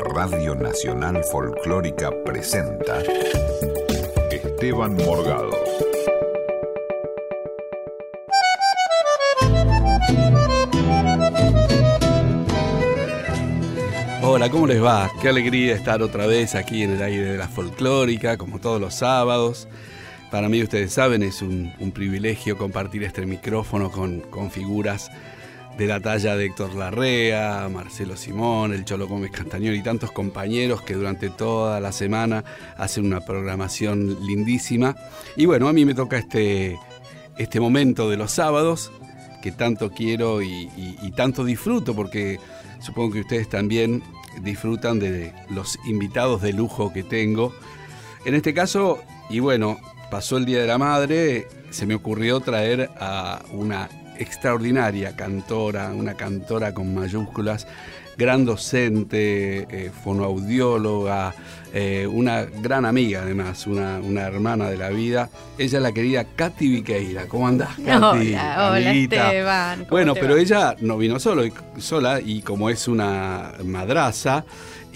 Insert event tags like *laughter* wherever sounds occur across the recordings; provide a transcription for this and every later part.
Radio Nacional Folclórica presenta Esteban Morgado. Hola, ¿cómo les va? Qué alegría estar otra vez aquí en el aire de la folclórica, como todos los sábados. Para mí, ustedes saben, es un, privilegio compartir este micrófono con, con figuras de la talla de Héctor Larrea, Marcelo Simón, el Cholo Gómez Castañón y tantos compañeros que durante toda la semana hacen una programación lindísima. Y bueno, a mí me toca este, este momento de los sábados que tanto quiero y, tanto disfruto porque supongo que ustedes también disfrutan de los invitados de lujo que tengo. En este caso, y bueno, pasó el Día de la Madre, se me ocurrió traer a una extraordinaria cantora, una cantora con mayúsculas, gran docente, eh, fonoaudióloga, eh, una gran amiga además, una, una hermana de la vida. Ella es la querida Katy Viqueira. ¿Cómo andás, *laughs* Katy? Hola, hola? Esteban, ¿cómo Bueno, pero va? ella no vino solo, sola y como es una madraza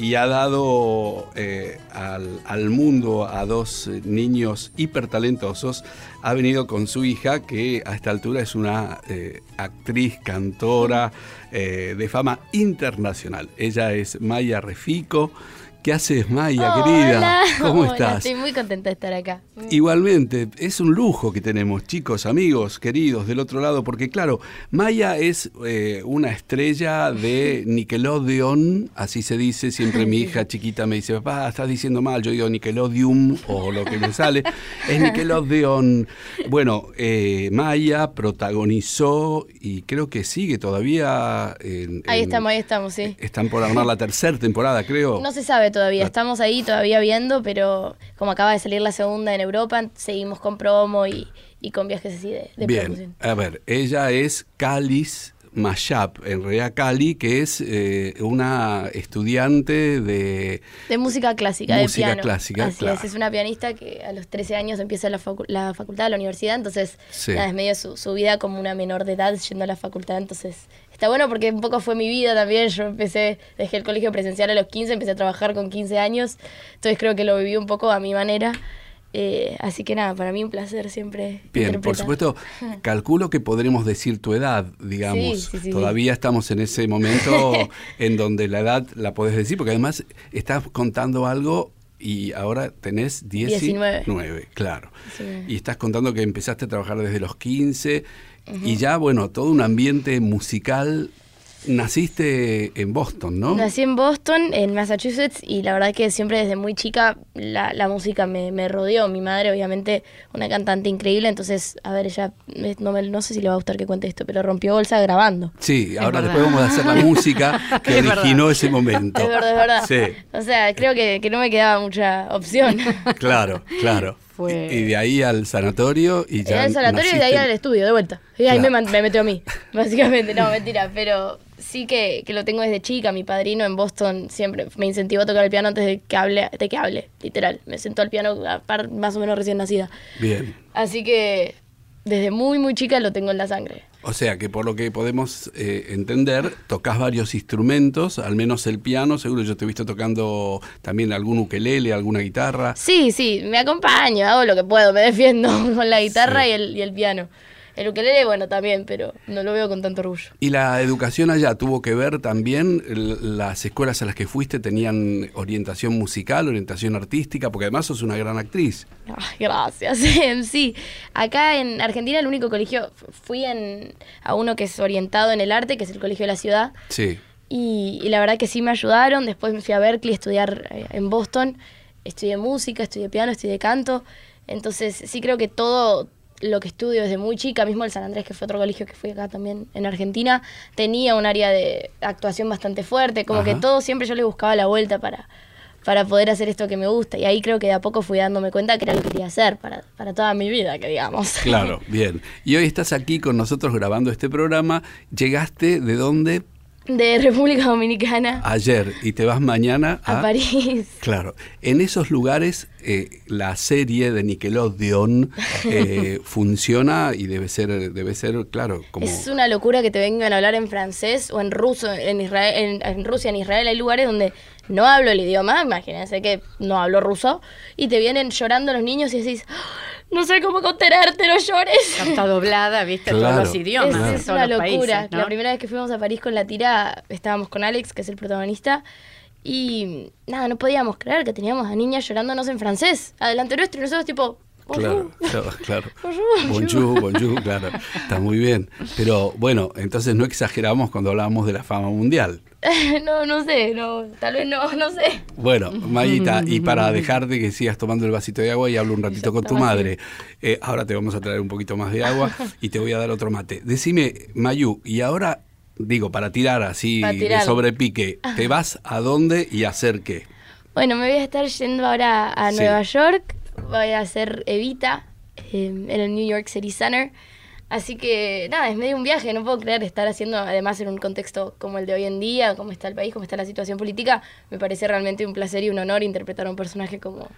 y ha dado eh, al, al mundo a dos niños hipertalentosos, ha venido con su hija que a esta altura es una eh, actriz, cantora eh, de fama internacional. Ella es Maya Refico. ¿Qué haces, Maya, querida? Hola, *laughs* ¿Cómo hola, estás? Estoy muy contenta de estar acá. Igualmente, es un lujo que tenemos, chicos, amigos, queridos del otro lado, porque claro, Maya es eh, una estrella de *laughs* Nickelodeon, así se dice, siempre mi hija chiquita me dice, papá, estás diciendo mal, yo digo Nickelodeon o lo que me sale, es Nickelodeon. Bueno, eh, Maya protagonizó y creo que sigue todavía. en- Ahí en- estamos, ahí estamos, sí. Están por armar la tercera temporada, creo. No se sabe todavía, estamos ahí todavía viendo, pero como acaba de salir la segunda en Europa, seguimos con promo y, y con viajes así de, de Bien, promoción. a ver, ella es Calis Mashap, en realidad Cali, que es eh, una estudiante de... De música clásica, Música de piano. clásica, Así claro. es, es una pianista que a los 13 años empieza la, facu- la facultad, la universidad, entonces Sí. nada, es medio su, su vida como una menor de edad yendo a la facultad, entonces está bueno porque un poco fue mi vida también, yo empecé, dejé el colegio presencial a los 15, empecé a trabajar con 15 años, entonces creo que lo viví un poco a mi manera, eh, así que nada, para mí un placer siempre Bien, por supuesto, *laughs* calculo que podremos decir tu edad, digamos. Sí, sí, sí, Todavía estamos en ese momento *laughs* en donde la edad la podés decir, porque además estás contando algo y ahora tenés 19, 19. claro. 19. Y estás contando que empezaste a trabajar desde los 15 y ya, bueno, todo un ambiente musical. Naciste en Boston, ¿no? Nací en Boston, en Massachusetts, y la verdad que siempre desde muy chica la, la música me, me rodeó. Mi madre, obviamente, una cantante increíble, entonces, a ver, ella, eh, no, me- no sé si le va a gustar que cuente esto, pero rompió bolsa grabando. Sí, ahora después vamos a hacer la *laughs* música que Es verdad. originó ese momento. Es verdad, es verdad. Sí, O sea, creo que, que no me quedaba mucha opción. claro, claro. Fue- Y de ahí al sanatorio y ya. El sanatorio y de ahí al estudio, de vuelta. Y ahí Claro. me, metió a mí, *laughs* básicamente. No, mentira, pero sí que, que lo tengo desde chica. Mi padrino en Boston siempre me incentivó a tocar el piano antes de que hable, de que hable, literal. Me sentó al piano a par- más o menos recién nacida. Bien. Así que desde muy, muy chica lo tengo en la sangre. O sea que por lo que podemos eh, entender, tocas varios instrumentos, al menos el piano, seguro yo te he visto tocando también algún ukelele, alguna guitarra. Sí, sí, me acompaño, hago lo que puedo, me defiendo *laughs* con la guitarra Sí. y, el, y el piano. El ukelele, bueno, también, pero no lo veo con tanto orgullo. ¿Y la educación allá tuvo que ver también? ¿Las escuelas a las que fuiste tenían orientación musical, orientación artística? Porque además sos una gran actriz. Ay, gracias. *laughs* sí, acá en Argentina el único colegio, fui en, a uno que es orientado en el arte, que es el Colegio de la Ciudad, Sí. y, y la verdad que sí me ayudaron. Después me fui a Berkeley a estudiar eh, en Boston, estudié música, estudié piano, estudié canto, entonces sí creo que todo lo que estudio desde muy chica, mismo el San Andrés, que fue otro colegio que fui acá también en Argentina, tenía un área de actuación bastante fuerte, como que todo siempre yo le buscaba la vuelta para, para poder hacer esto que me gusta. Y ahí creo que de a poco fui dándome cuenta que era lo que quería hacer para, para toda mi vida, que digamos. Claro, bien. Y hoy estás aquí con nosotros grabando este programa. ¿Llegaste de dónde? De República Dominicana Ayer y te vas mañana a París. Claro, en esos lugares eh, la serie de Nickelodeon eh, *laughs* funciona y debe ser, debe ser, claro, como... Es una locura que te vengan a hablar en francés o en ruso, en, Israel, en, Rusia, en Israel hay lugares donde no hablo el idioma, imagínense que no hablo ruso, y te vienen llorando los niños y decís, ¡Ah! no sé cómo contenerte, no llores. Está doblada, viste, todos los idiomas. Es, una locura. La primera vez que fuimos a París con la tira, estábamos con Alex, que es el protagonista, y nada, no podíamos creer que teníamos a niñas llorándonos en francés, adelante nuestro, y nosotros tipo... *laughs* Claro, claro, claro. Bonjour, bonjour, claro. Está muy bien. Pero bueno, entonces no exageramos cuando hablábamos de la fama mundial. *laughs* no, no sé, no, tal vez no, no sé. Bueno, Mayita, y *laughs* para dejarte que sigas tomando el vasito de agua y hablo un ratito con tu madre, eh, ahora te vamos a traer un poquito más de agua y te voy a dar otro mate. Decime, Mayu, y ahora digo, para tirar así de sobrepique, ¿te vas a dónde y a hacer qué? Bueno, me voy a estar yendo ahora a Nueva York, voy a hacer Evita em, en el New York City Center. Así que nada, es medio un viaje, no puedo creer estar haciendo, además en un contexto como el de hoy en día, como está el país, como está la situación política, me parece realmente un placer y un honor interpretar a un personaje como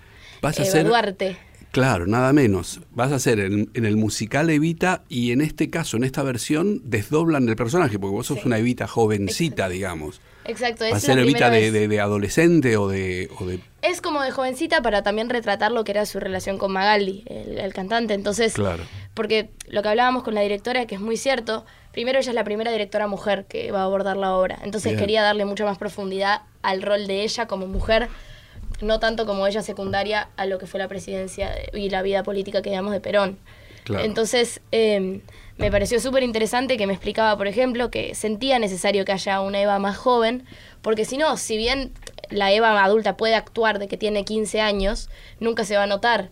Vas a eh, Duarte. Claro, nada menos. Vas a hacer en, el musical Evita y en este caso, en esta versión, desdoblan el personaje, porque vos sos una Evita jovencita, digamos. Exacto. ¿Va a ser Evita de, adolescente o de, Es como de jovencita para también retratar lo que era su relación con Magaldi, el, cantante. Entonces, claro. porque lo que hablábamos con la directora, que es muy cierto, primero ella es la primera directora mujer que va a abordar la obra. Entonces quería darle mucha más profundidad al rol de ella como mujer no tanto como ella secundaria a lo que fue la presidencia y la vida política que digamos de Perón. Entonces, em, me pareció súper interesante que me explicaba, por ejemplo, que sentía necesario que haya una Eva más joven, porque si no, si bien la Eva adulta puede actuar de que tiene 15 años, nunca se va a notar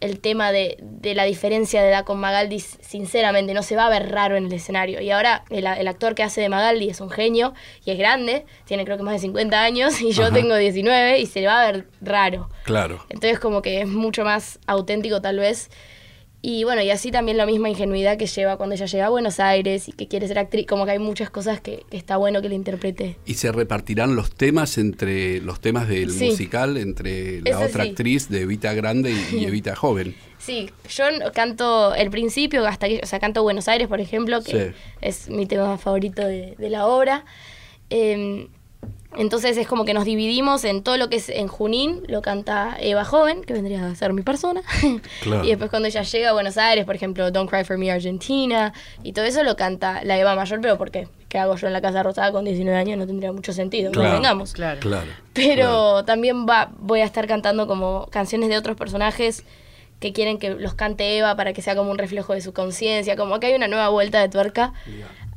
el tema de, de, la diferencia de edad con Magaldi, sinceramente, no se va a ver raro en el escenario. Y ahora el, actor que hace de Magaldi es un genio y es grande, tiene creo que más de 50 años y yo tengo 19 y se va a ver raro. Claro. Entonces como que es mucho más auténtico tal vez y bueno, y así también la misma ingenuidad que lleva cuando ella llega a Buenos Aires y que quiere ser actriz, como que hay muchas cosas que, está bueno que le interprete. ¿Y se repartirán los temas entre los temas del musical, entre la otra actriz de Evita Grande y, *laughs* Evita Joven? Sí, yo canto el principio, hasta que, o sea, canto Buenos Aires, por ejemplo, que es mi tema favorito de, la obra. Eh, entonces es como que nos dividimos en todo lo que es en Junín, lo canta Eva Joven, que vendría a ser mi persona. *laughs* y después cuando ella llega a Buenos Aires, por ejemplo, Don't Cry for Me Argentina, y todo eso lo canta la Eva Mayor, pero ¿por qué? ¿Qué hago yo en la Casa Rosada con 19 años? No tendría mucho sentido, claro, no vengamos. Claro, Pero también va, voy a estar cantando como canciones de otros personajes que quieren que los cante Eva para que sea como un reflejo de su conciencia, como que hay una nueva vuelta de tuerca.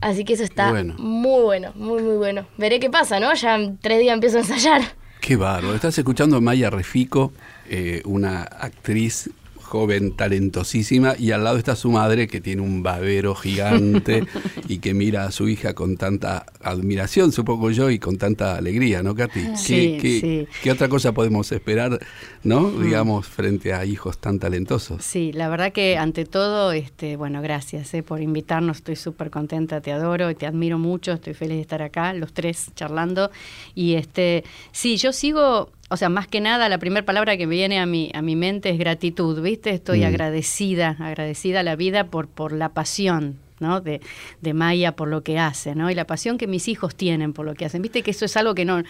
Así que eso está muy bueno, muy, muy bueno. Veré qué pasa, ¿no? Ya en tres días empiezo a ensayar. Qué bárbaro. Estás escuchando a Maya Refico, eh, una actriz joven, talentosísima, y al lado está su madre que tiene un babero gigante *laughs* y que mira a su hija con tanta admiración, supongo yo, y con tanta alegría, ¿no, Katy? Sí, ¿Qué, sí. ¿qué, otra cosa podemos esperar, ¿no? Mm. Digamos, frente a hijos tan talentosos. Sí, la verdad que ante todo, este, bueno, gracias eh, por invitarnos, estoy súper contenta, te adoro y te admiro mucho, estoy feliz de estar acá, los tres charlando. Y este, sí, yo sigo o sea, más que nada, la primera palabra que me viene a mi, a mi mente es gratitud, ¿viste? Estoy mm. agradecida, agradecida a la vida por, por la pasión de, de, Maya por lo que hace, ¿no? Y la pasión que mis hijos tienen por lo que hacen. Viste que eso es algo que no,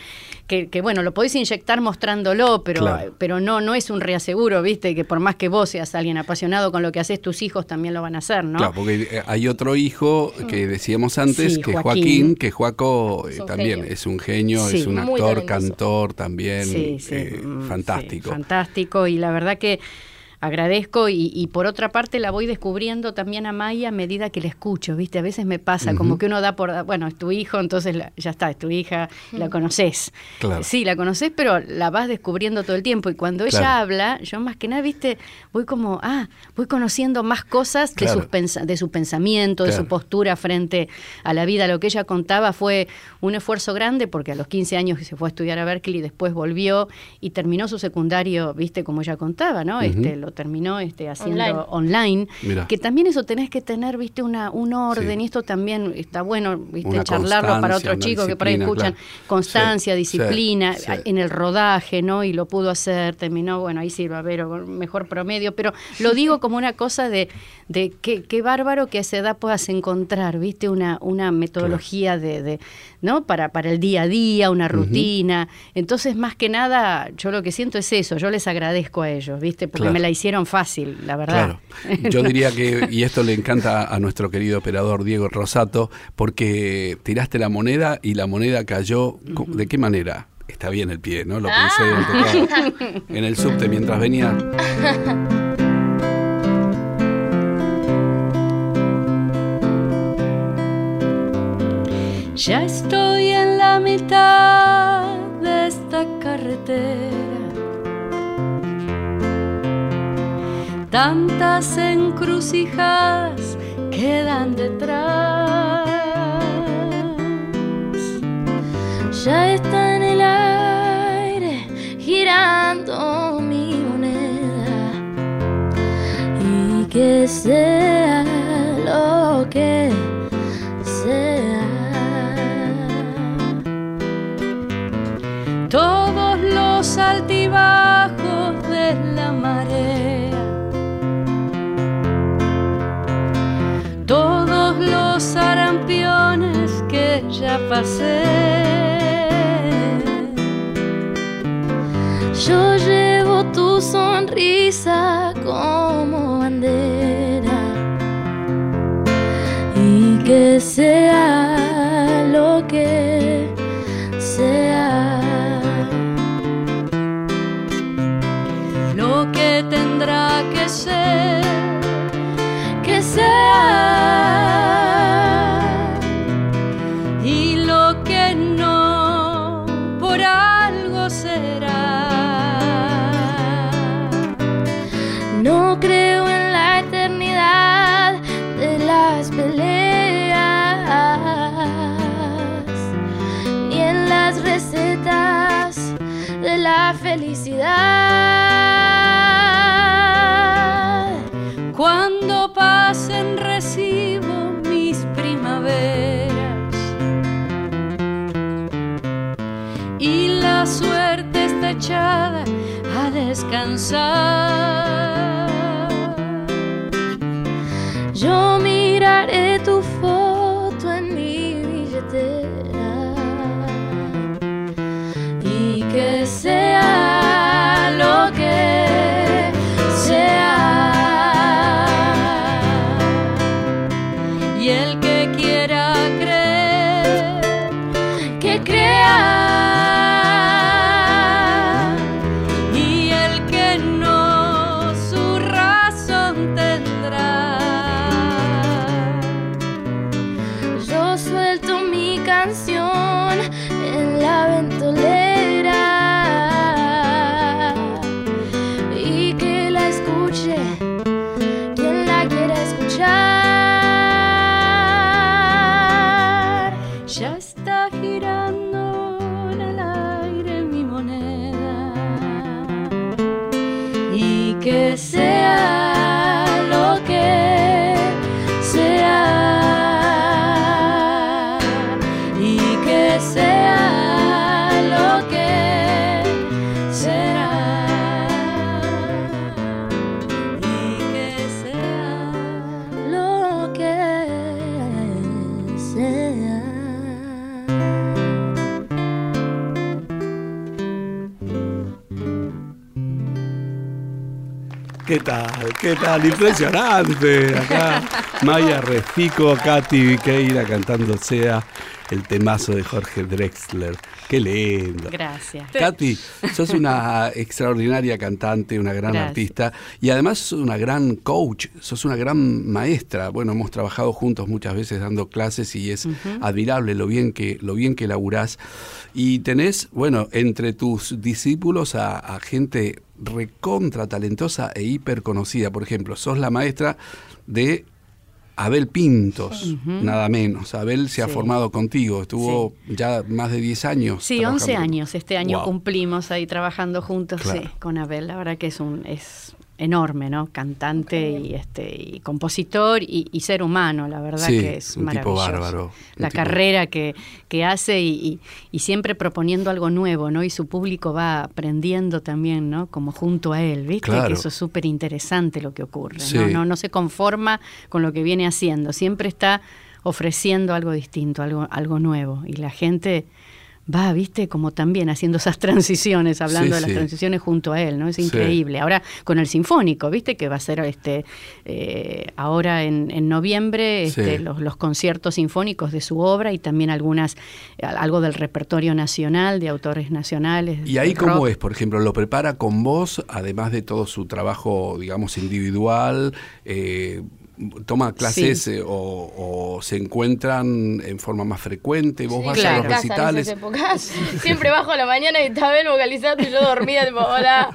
que, bueno, lo podéis inyectar mostrándolo, pero, pero no, no es un reaseguro, viste, que por más que vos seas alguien apasionado con lo que haces, tus hijos también lo van a hacer, ¿no? Claro, porque eh, hay otro hijo que mm. decíamos antes, que Joaquín, que Joaco eh, también es un genio, es un actor, cantor también, eh, mm, fantástico. fantástico, y la verdad que agradezco y, por otra parte la voy descubriendo también a Maya a medida que la escucho, ¿viste? A veces me pasa como que uno da por, bueno, es tu hijo, entonces ya está, es tu hija, la conoces. Sí, la conoces, pero la vas descubriendo todo el tiempo y cuando ella habla, yo más que nada, ¿viste? Voy como, ah, voy conociendo más cosas de, sus de su pensamiento, de su postura frente a la vida. Lo que ella contaba fue un esfuerzo grande porque a los 15 años se fue a estudiar a Berkeley, después volvió y terminó su secundario, ¿viste? Como ella contaba, ¿no? Este, lo terminó este, haciendo online, que también eso tenés que tener, viste, una, un orden, y esto también está bueno, viste, charlarlo para otros chicos que por ahí escuchan, constancia, disciplina, en el rodaje, ¿no? Y lo pudo hacer, terminó, bueno, ahí sí va a haber mejor promedio, pero lo *laughs* digo como una cosa de, de qué, qué bárbaro que a esa edad puedas encontrar, viste, una, una metodología de, ¿no? Para, para el día a día, una rutina. Entonces, más que nada, yo lo que siento es eso, yo les agradezco a ellos, ¿viste? Porque me la hicieron fácil, la verdad. Claro. *laughs* Yo diría que, y esto le encanta a nuestro querido operador Diego Rosato, porque tiraste la moneda y la moneda cayó, ¿de qué manera? Está bien el pie, ¿no? Lo pensé ah. *laughs* en el subte mientras venía. *laughs* Ya estoy en la mitad de esta carretera. Tantas encrucijadas quedan detrás. Ya está en el aire girando mi moneda. Y que sea lo que que answer. Tal? Impresionante. Acá Maya Refico, Katy Viqueira cantando Sea, el temazo de Jorge Drexler. Qué lindo. Gracias. Katy, sos una extraordinaria cantante, una gran artista y además sos una gran coach, sos una gran maestra. Bueno, hemos trabajado juntos muchas veces dando clases y es admirable lo bien que lo bien que laburás y tenés, bueno, entre tus discípulos a gente recontra talentosa e hiper conocida. Por ejemplo, sos la maestra de Abel Pintos, nada menos. Abel se ha formado contigo, estuvo ya más de 10 años. Sí, 11 años. Este año cumplimos ahí trabajando juntos con Abel. La verdad que es un es enorme, ¿no? Cantante y este y compositor y, y ser humano, la verdad Sí, que es un tipo maravilloso. bárbaro, un La tipo- carrera que, que hace y, y- y siempre proponiendo algo nuevo, ¿no? Y su público va aprendiendo también, ¿no? Como junto a él, ¿viste? Claro. Que eso es súper interesante lo que ocurre, Sí. ¿no? ¿no? No se conforma con lo que viene haciendo, siempre está ofreciendo algo distinto, algo, algo nuevo. Y la gente va, viste, como también haciendo esas transiciones, hablando Sí, de las sí. transiciones junto a él, ¿no? Es Sí. increíble. Ahora con el Sinfónico, viste, que va a ser este eh, ahora en, en noviembre este, los, los conciertos sinfónicos de su obra y también algunas, algo del repertorio nacional, de autores nacionales. ¿Y ahí cómo rock. es? Por ejemplo, ¿lo prepara con vos, además de todo su trabajo, digamos, individual? Eh, ¿Toma clases Sí. eh, o, o se encuentran en forma más frecuente? ¿Vos Sí, vas claro. a los casa recitales? esas épocas. *laughs* Siempre bajo a la mañana y estaba él vocalizando y yo dormida, tipo, hola.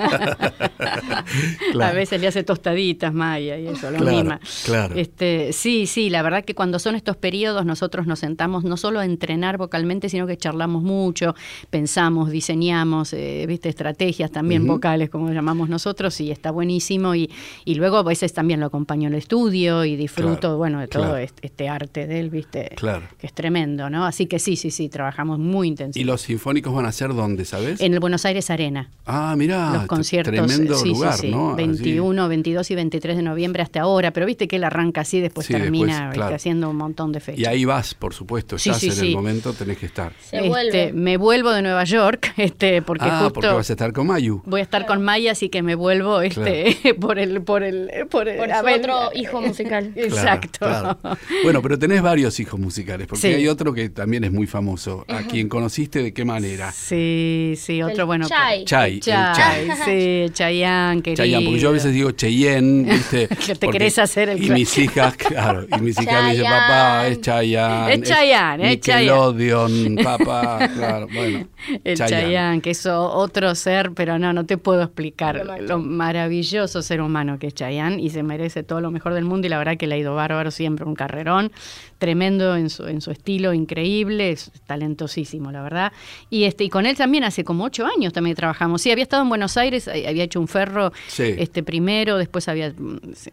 Claro. A veces le hace tostaditas Maya y eso, lo Claro, mima. claro. Este, sí, sí, la verdad que cuando son estos periodos nosotros nos sentamos no solo a entrenar vocalmente, sino que charlamos mucho, pensamos, diseñamos, eh, viste, estrategias también vocales, como llamamos nosotros, y está buenísimo. Y, y luego a veces también lo acompaño en el estudio y disfruto, Claro, bueno, de todo claro. este, este arte de él, viste, Claro. que es tremendo, ¿no? Así que sí, sí, sí, trabajamos muy ¿Y intensamente. los sinfónicos van a ser dónde, sabes? En el Buenos Aires Arena ah, mirá, los conciertos, tremendo sí, lugar, sí, ¿no? Así. 21, 22 y 23 de noviembre hasta ahora, pero viste que él arranca así, después Sí, termina después, viste, haciendo un montón de fechas. Y ahí vas, por supuesto, estás sí, en sí. el momento, tenés que estar. Se Este, vuelve. me vuelvo de Nueva York, *laughs* este, porque ah, justo porque vas a estar con Mayu. voy a estar con Maya, así que me vuelvo este, *laughs* por el, por el, por el, Por a su ver, otro hijo *laughs* musical. *laughs* Exacto. claro. Bueno, pero tenés varios hijos musicales, porque Sí. hay otro que también es muy famoso. ¿A quien conociste de qué manera? Sí, sí, otro El bueno. Chay. Chay, el Chay, Chay. *laughs* sí, Chayanne, querido. Chayanne, porque yo a veces digo Cheyenne, ¿viste? *laughs* Que te Porque- querés hacer el Y mis hijas, claro, y mis hijas me dicen, Chayanne. papá, es Chayanne. Es Chayanne, es Nickelodeon, papá, claro, bueno. El Chayanne. Chayanne, que es otro ser, pero no, no te puedo explicar lo maravilloso ser humano que es Chayanne y se merece todo lo mejor del mundo la verdad que le ha ido bárbaro siempre, un carrerón tremendo en su, en su estilo, increíble, es talentosísimo, la verdad. Y este y con él también hace como ocho años también trabajamos. Sí, había estado en Buenos Aires, había hecho un ferro Sí. este primero, después había,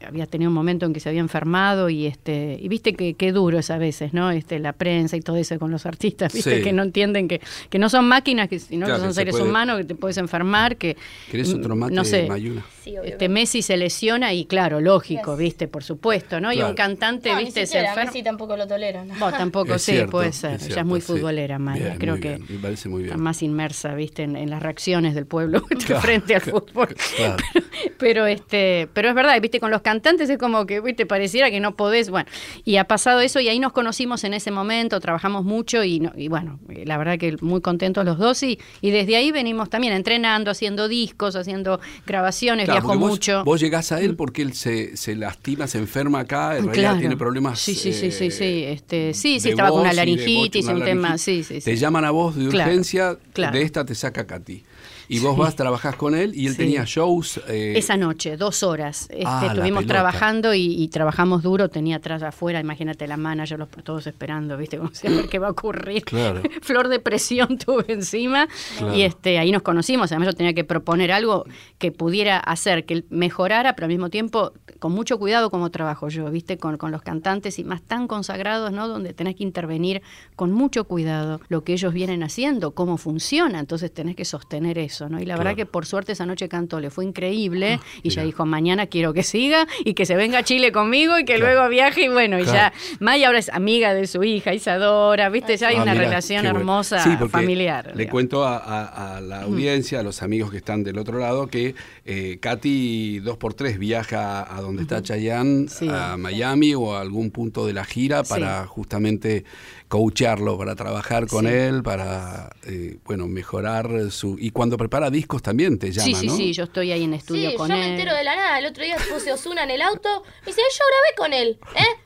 había tenido un momento en que se había enfermado y este y viste que qué duro es a veces, ¿no? Este la prensa y todo eso con los artistas, viste Sí. que no entienden que, que no son máquinas, que sino Claro, que son se seres puede- humanos, que te puedes enfermar, que ¿Querés otro mm, mate, no sé, Mayuna? Obviamente. este Messi se lesiona y claro, lógico, Yes. viste, por supuesto, ¿no? Y un cantante, No, ni viste, se enferma. Messi tampoco lo toleran. Vos tampoco, Es sí, cierto, puede es ser. Ella es muy sí. futbolera, Maya. Bien, Creo muy que bien, me parece muy bien. está más inmersa, viste, en, en las reacciones del pueblo *laughs* Claro, frente al fútbol. claro. *laughs* Pero, pero, este, pero es verdad, viste, con los cantantes es como que, viste, pareciera que no podés. Bueno, y ha pasado eso y ahí nos conocimos en ese momento, trabajamos mucho y, no- y bueno, la verdad que muy contentos los dos y, y desde ahí venimos también entrenando, haciendo discos, haciendo grabaciones, Vos- mucho. Vos, llegás a él porque él se, se lastima, se enferma acá, en realidad tiene problemas. Sí, sí, sí, eh, sí, sí, este, sí, sí, estaba con una laringitis, un tema, sí, sí. Te llaman a vos de urgencia, claro. de esta te saca Katy. Y vos Sí. vas, trabajás con él y él Sí. tenía shows. eh, Esa noche, dos horas. Este, Ah, estuvimos trabajando y, y trabajamos duro. Tenía atrás afuera, imagínate la manager, los, todos esperando, ¿viste? Como si a ver qué va a ocurrir. Claro. *laughs* Flor de presión *laughs* tuve encima. Claro. Y este, ahí nos conocimos. Además, yo tenía que proponer algo que pudiera hacer que él mejorara, pero al mismo tiempo con mucho cuidado como trabajo yo, ¿viste? Con, con los cantantes y más tan consagrados, ¿no? Donde tenés que intervenir con mucho cuidado lo que ellos vienen haciendo, cómo funciona. Entonces tenés que sostener eso, ¿no? Y la verdad que por suerte esa noche cantó, le fue increíble y ya dijo, mañana quiero que siga y que se venga a Chile conmigo y que Claro. luego viaje y bueno, y ya Maya ahora es amiga de su hija Isadora, ¿viste? Ya hay Ah, una mirá, relación hermosa Sí, familiar. Le digamos. cuento a, a- a la audiencia, a los amigos que están del otro lado, que eh, Katy dos por tres viaja a donde está Chayanne, Sí. a Miami o a algún punto de la gira para justamente coacharlo, para trabajar con Sí. él, para eh, bueno mejorar su... Y cuando prepara discos también te llama, Sí, sí, ¿no? sí, yo estoy ahí en estudio Sí, con yo él. me entero de la nada. El otro día puse Osuna en el auto. Me dice, yo grabé con él. ¿Eh?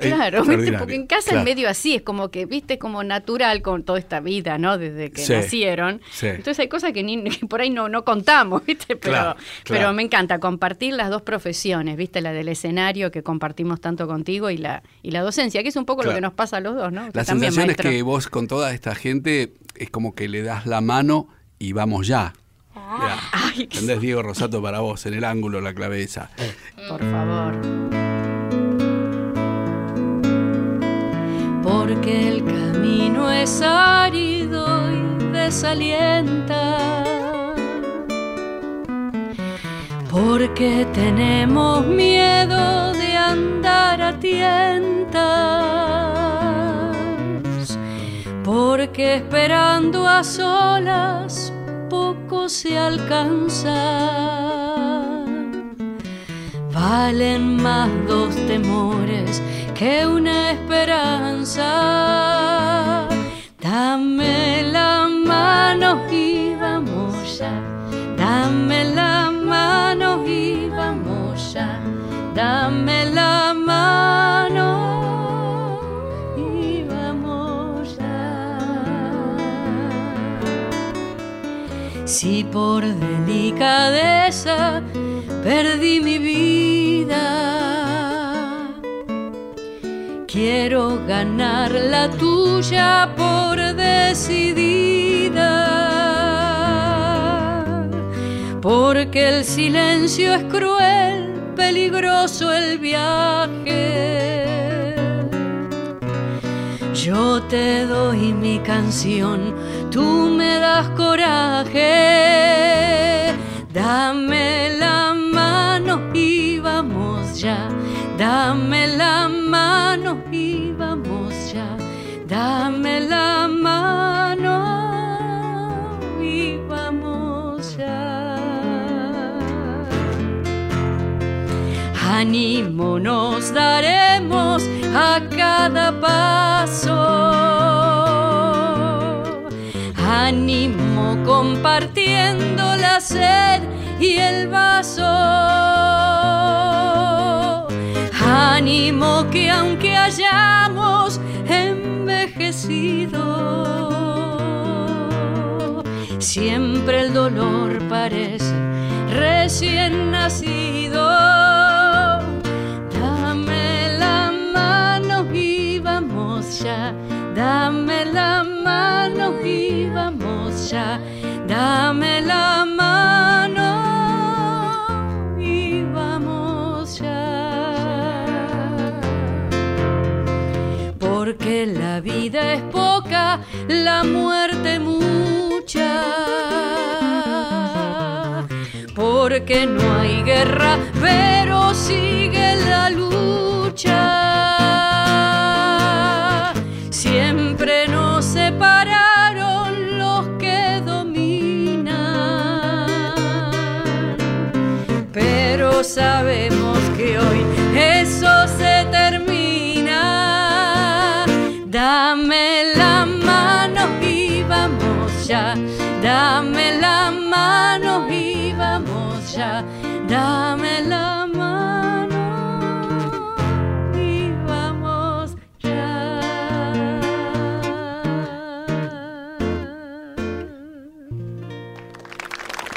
Eh, Claro, ¿viste? porque en casa claro. en medio así, es como que, viste, como natural con toda esta vida, ¿no? Desde que Sí, nacieron. sí. Entonces hay cosas que, ni, que *laughs* por ahí no, no contamos, ¿viste? Pero, Claro, claro. pero me encanta compartir las dos profesiones, ¿viste? La del escenario que compartimos tanto contigo y la, y la docencia, que es un poco lo que nos pasa a los dos, ¿no? Usted La también, sensación es que vos con toda esta gente es como que le das la mano y vamos ya. Ah, Ay, ¿Entendés? Diego Rosato para vos, en el ángulo, la clave esa. por favor. El camino es árido y desalienta. Porque tenemos miedo de andar a tientas. Porque esperando a solas poco se alcanza. Valen más dos temores que una esperanza. Dame la mano y vamos ya. Dame la mano y vamos ya. Dame la mano y vamos ya. Si por delicadeza perdí mi vida. Quiero ganar la tuya por decidida. Porque el silencio es cruel, peligroso el viaje. Yo te doy mi canción, tú me das coraje. Dame la mano y vamos ya. Dame la mano nos daremos a cada paso. Ánimo compartiendo la sed y el vaso. Ánimo que aunque hayamos envejecido, siempre el dolor parece recién nacido. Dame la mano y vamos ya. Porque la vida es poca, la muerte mucha. Porque no hay guerra, pero sigue la lucha. Sabemos que hoy eso se termina. Dame la mano y vamos ya. Dame la mano y vamos ya. Dame la mano y vamos ya.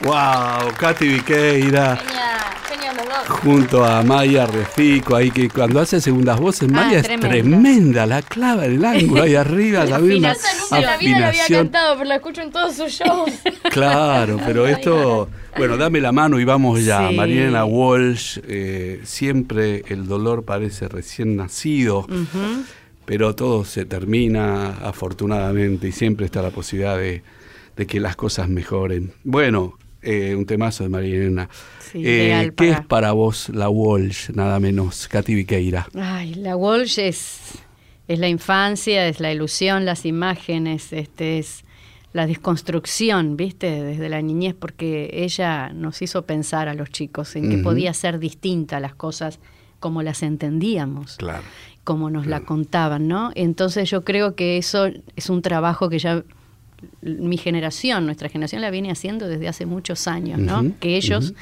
¡Wow! Katy Viqueira. Genial, genial los dos. Junto a Maya Refico, ahí que cuando hace segundas voces, Ah, Maya es tremenda. tremenda, la clava del ángulo ahí arriba, *laughs* la misma nunca en la vida la había afinación. cantado, pero la escucho en todos sus shows. *laughs* Claro, pero esto, bueno, dame la mano y vamos ya. Sí. Mariana Walsh, eh, siempre el dolor parece recién nacido, pero todo se termina afortunadamente y siempre está la posibilidad de, de que las cosas mejoren. Bueno, eh, un temazo de. Sí, Eh, ¿Qué es para vos la Walsh, nada menos? Katy Viqueira. Ay, la Walsh es, es la infancia, es la ilusión, las imágenes, este es la desconstrucción, ¿viste? Desde la niñez, porque ella nos hizo pensar a los chicos en que Ujú. podía ser distinta las cosas como las entendíamos, Claro. como nos la contaban, ¿no? Entonces yo creo que eso es un trabajo que ya mi generación, nuestra generación la viene haciendo desde hace muchos años, ¿no? Que ellos,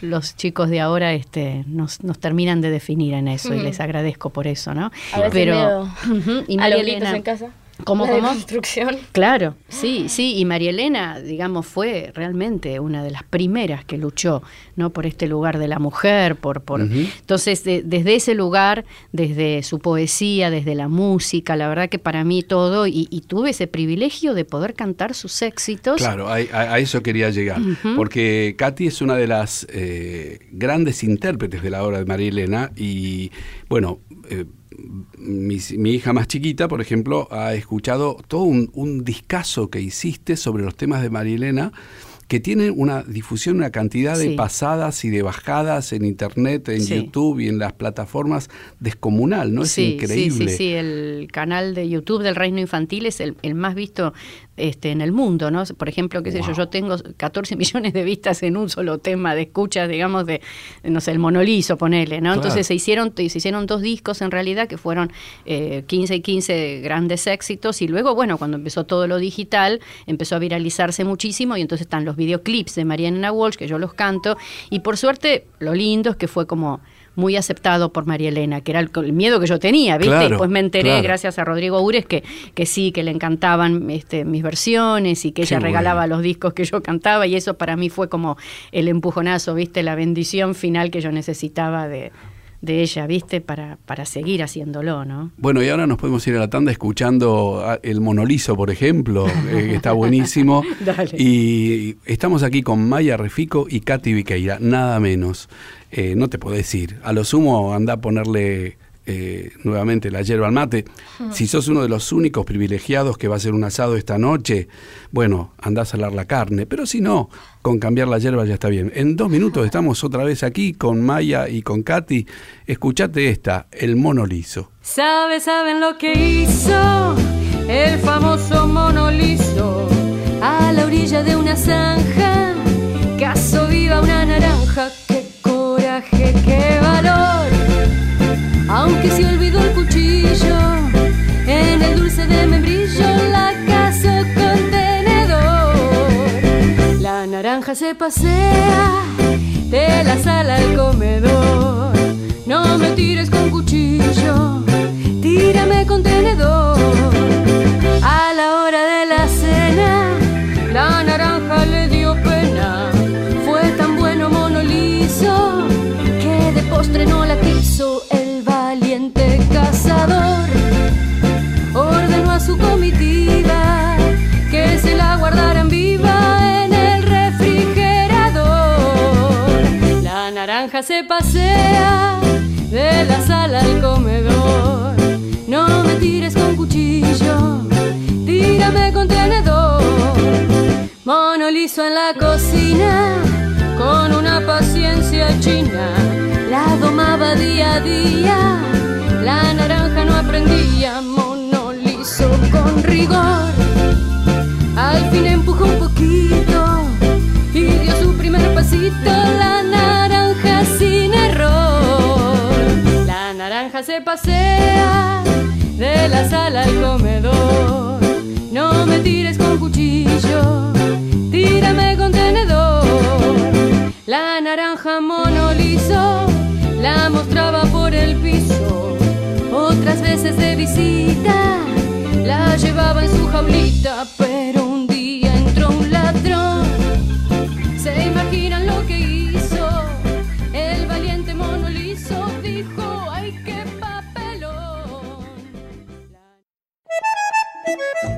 los chicos de ahora, este, nos, nos terminan de definir en eso y les agradezco por eso, ¿no? A veces Pero miedo *laughs* y a María los gritos Elena, en casa. ¿Cómo, La cómo? deconstrucción. Claro, sí, sí, y María Elena, digamos, fue realmente una de las primeras que luchó, ¿no? Por este lugar de la mujer, por, por... Entonces, de- desde ese lugar, desde su poesía, desde la música, la verdad que para mí todo, y, y tuve ese privilegio de poder cantar sus éxitos. Claro, a, a- a eso quería llegar, porque Katy es una de las eh, grandes intérpretes de la obra de María Elena y, bueno, eh, mi, mi hija más chiquita, por ejemplo, ha escuchado todo un, un discazo que hiciste sobre los temas de María Elena que tienen una difusión, una cantidad de Sí. pasadas y de bajadas en internet, en Sí. YouTube y en las plataformas descomunal, ¿no? Es sí, increíble. Sí, sí, sí, el canal de YouTube del Reino Infantil es el, el más visto este, en el mundo, ¿no? Por ejemplo, qué sé yo, yo tengo 14 *laughs* millones de vistas en un solo tema de escuchas, digamos, de, no sé, el monolizo, ponele, ¿no? Claro. Entonces se hicieron, se hicieron dos discos en realidad que fueron eh, 15 y 15 grandes éxitos y luego, bueno, cuando empezó todo lo digital, empezó a viralizarse muchísimo y entonces están los videoclips de Mariana Walsh, que yo los canto, y por suerte lo lindo es que fue como muy aceptado por María Elena, que era el, el miedo que yo tenía, ¿viste? Claro, y después me enteré, claro. gracias a Rodrigo Ures, que, que sí, que le encantaban este, mis versiones y que Qué ella regalaba los discos que yo cantaba y eso para mí fue como el empujonazo, ¿viste? La bendición final que yo necesitaba de, de ella, ¿viste? Para, para seguir haciéndolo, ¿no? Bueno, y ahora nos podemos ir a la tanda escuchando el monolizo, por ejemplo, eh, que está buenísimo. *laughs* Dale. Y estamos aquí con Maya Refico y Katy Viqueira, nada menos. Eh, no te podés ir. A lo sumo anda a ponerle eh, nuevamente la yerba al mate. Si sos uno de los únicos privilegiados que va a hacer un asado esta noche, bueno, andá a salar la carne. Pero si no, con cambiar la yerba ya está bien. En dos minutos estamos otra vez aquí con Maya y con Katy. Escuchate esta, el monolizo. Sabe, saben lo que hizo el famoso mono liso a la orilla de una zanja. Caso viva una naranja, qué valor. Aunque se olvidó el cuchillo en el dulce de membrillo, la caso con tenedor. La naranja se pasea de la sala al comedor. No me tires con cuchillo, tírame con tenedor. Se pasea de la sala al comedor. No me tires con cuchillo, tírame con tenedor. Mono liso en la cocina, con una paciencia china, la domaba día a día. La naranja no aprendía, mono liso con rigor. De la sala al comedor. No me tires con cuchillo, tírame con tenedor. La naranja mono liso la mostraba por el piso. Otras veces de visita la llevaba en su jaulita,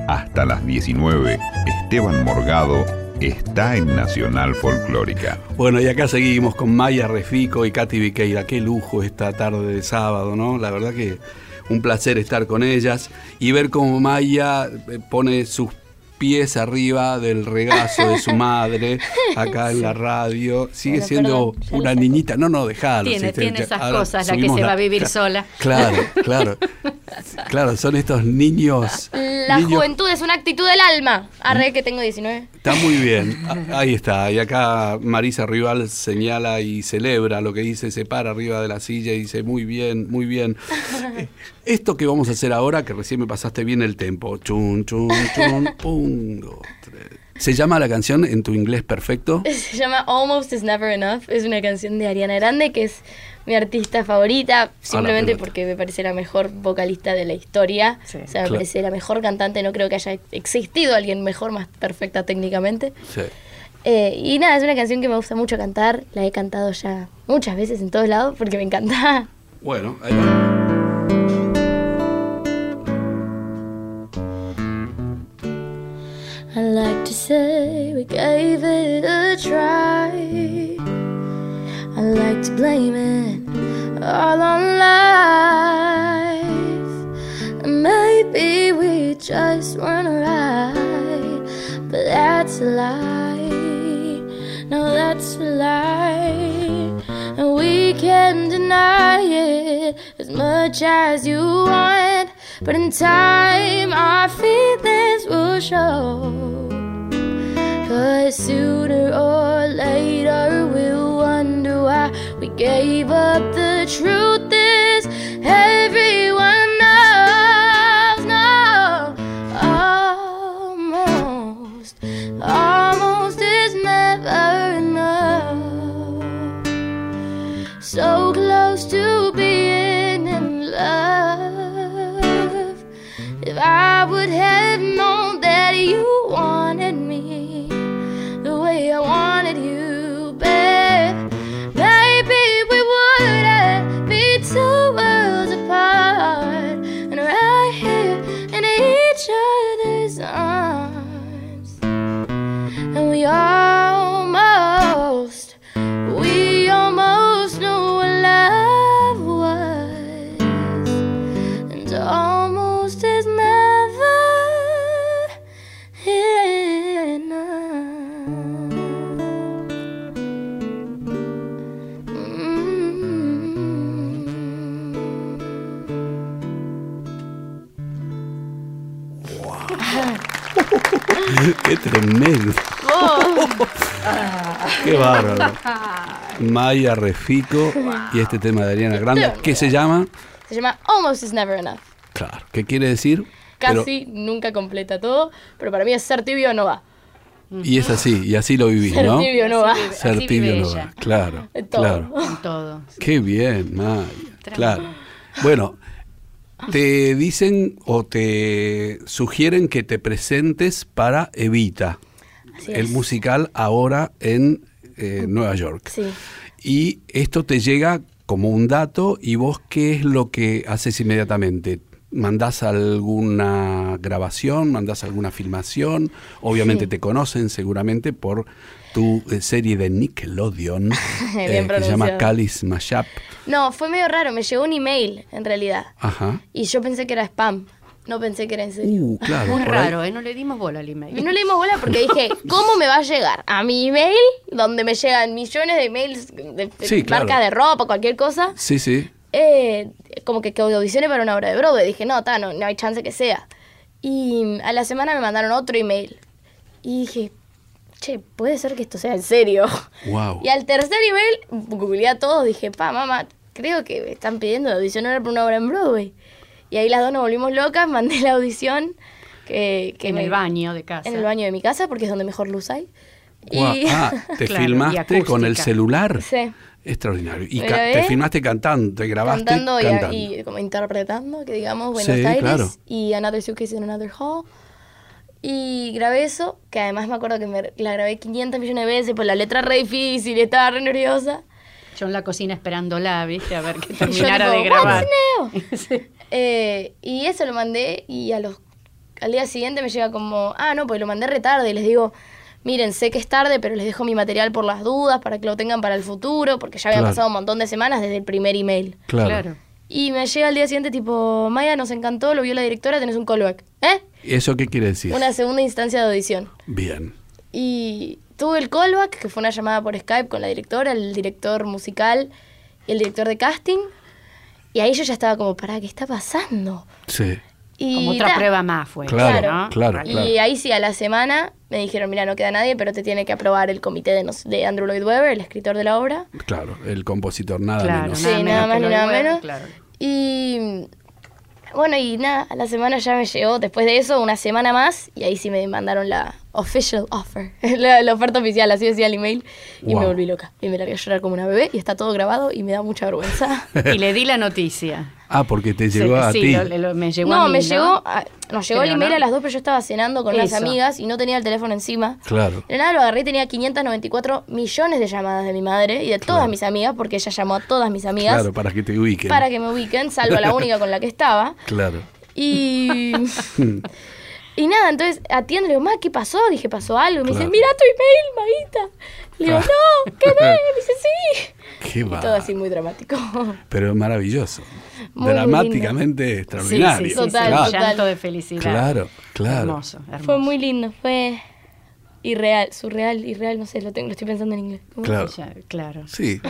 Hasta las 19, Esteban Morgado está en Nacional Folclórica. Bueno, y acá seguimos con Maya Refico y Katy Viqueira. Qué lujo esta tarde de sábado, ¿no? La verdad que un placer estar con ellas y ver cómo Maya eh, pone sus pies arriba del regazo de su *laughs* madre acá en la radio. Sigue siendo perdón, una niñita. No, no, dejalo. Tiene- si tiene esas ahora cosas, la que se va a vivir sola. Claro, claro. *laughs* Claro, son estos niños. La niños- juventud es una actitud del alma. Arre que tengo 19. Está muy bien. *laughs* Ah, Ahí está. Y acá Marisa Rival señala y celebra lo que dice, se para arriba de la silla y dice, muy bien, muy bien. Esto que vamos a hacer ahora, que recién me pasaste bien el tempo. Chun, chun, chun, *laughs* un, dos, tres. ¿Se llama la canción en tu inglés perfecto? *laughs* Se llama Almost is Never Enough. Es una canción de Ariana Grande que es mi artista favorita, simplemente porque me parece la mejor vocalista de la historia. Sí. o sea, me Claro. parece la mejor cantante. No creo que haya existido alguien mejor, más perfecta técnicamente. Sí. Eh, y nada, es una canción que me gusta mucho cantar. La he cantado ya muchas veces en todos lados porque me encanta. Bueno, ahí say we gave it a try. I like to blame it all on life. Maybe we just weren't right, but that's a lie. No, that's a lie. And we can deny it as much as you want. But in time, our feelings will show. Sooner or later, we'll wonder why we gave up. The truth Tremendo. Qué bárbaro. Maya Refico y este tema de Ariana Grande, ¿qué se llama? Se llama Almost is Never Enough. Claro, ¿qué quiere decir? Pero- Casi nunca completa todo, pero para mí es ser tibio no va. y es así, y así lo vivís, Ser ¿no? tibio no va. Así. Ser tibio vive no va. Claro, En todo. claro. En todo. Qué bien, Maya. Claro. Bueno, te dicen o te sugieren que te presentes para Evita, Así el es. musical ahora en eh, Nueva York. Sí. Y esto te llega como un dato y vos qué es lo que haces inmediatamente. ¿Mandás alguna grabación? ¿Mandás alguna filmación? Obviamente Sí. te conocen seguramente por tu eh, serie de Nickelodeon *laughs* eh, que se llama. Calis Mashup. No, fue medio raro, me llegó un email en realidad. Ajá. Y yo pensé que era spam. No pensé que era en serio. Uh, claro. Muy ahí- raro, ¿eh? No le dimos bola al email. Y no le dimos bola porque dije, ¿cómo me va a llegar? A mi email, donde me llegan millones de emails de, Sí, claro. marcas de ropa, cualquier cosa, Sí, sí. eh, como que, que audicioné para una obra de Broadway. Dije, no, ta, no, no hay chance que sea. Y a la semana me mandaron otro email. Y dije, che, puede ser que esto sea en serio. *laughs* Wow. Y al tercer email, googleé a todos, dije, pa, mamá, creo que me están pidiendo audicionar para una obra en Broadway. Y ahí las dos nos volvimos locas, mandé la audición. Que, que en me- el baño de casa. En el baño de mi casa, porque es donde mejor luz hay. Guau. Y Ah, *laughs* te Claro, y filmaste con el celular. Sí. Extraordinario. Y te filmaste cantando, te grabaste cantando, y- cantando. Y, como interpretando, que digamos, Buenos Sí, Aires claro. y Another Suitcase in Another Hall. Y grabé eso, que además me acuerdo que me, la grabé 500 millones de veces, pues la letra re difícil, estaba re nerviosa. Yo en la cocina esperándola, ¿viste? A ver que *laughs* terminara de grabar. *laughs* Eh, y eso lo mandé y a los, al día siguiente me llega como, ah, no, pues lo mandé re tarde. Y les digo, miren, sé que es tarde, pero les dejo mi material por las dudas, para que lo tengan para el futuro, porque ya habían Claro. pasado un montón de semanas desde el primer email. Claro. Claro. Y me llega al día siguiente tipo, Maya, nos encantó, lo vio la directora, tenés un callback. ¿Eh? ¿Eso qué quiere decir? Una segunda instancia de audición. Bien. Y tuve el callback, que fue una llamada por Skype con la directora, el director musical y el director de casting. Y ahí yo ya estaba como, pará, ¿qué está pasando? Sí. Y Como otra ta. prueba más fue. Claro, ¿no? claro, Y claro. ahí sí, a la semana me dijeron, mira, no queda nadie, pero te tiene que aprobar el comité de, nos- de Andrew Lloyd Webber, el escritor de la obra. Claro, el compositor, nada Claro, menos. Sí, nada más ni nada menos. claro. Y bueno, y nada, a la semana ya me llegó, después de eso, una semana más, y ahí sí me mandaron la official offer, *laughs* la, la oferta oficial, así decía el email, y Wow. me volví loca. Y me largué a llorar como una bebé, y está todo grabado, y me da mucha vergüenza. *laughs* Y le di la noticia. Ah, porque te llegó Sí, a sí, ti. lo- lo- me llegó no, a mí, me ¿no? llegó, a- nos llegó el email ¿no? a las dos, pero yo estaba cenando con unas Eso. amigas y no tenía el teléfono encima. Claro. De nada lo agarré y tenía 594 millones de llamadas de mi madre y de todas Claro. mis amigas, porque ella llamó a todas mis amigas Claro, para que te ubiquen. para que me ubiquen, salvo a la única con la que estaba. *laughs* Claro. Y. y nada, entonces atiendo, le digo, ma, ¿qué pasó? Dije, pasó algo. Y me Claro. dice, mira tu email, Maguita. Le digo, no, ¿qué me? *laughs* Me dice, sí. Qué Y va. todo así muy dramático. Pero maravilloso. Muy, Dramáticamente extraordinario. Sí, sí, sí, Total, claro. total. llanto de felicidad. Claro, claro. Hermoso, hermoso. Fue muy lindo, fue irreal, surreal, irreal, no sé, lo, tengo, lo estoy pensando en inglés. ¿Cómo? Claro. Claro. Sí.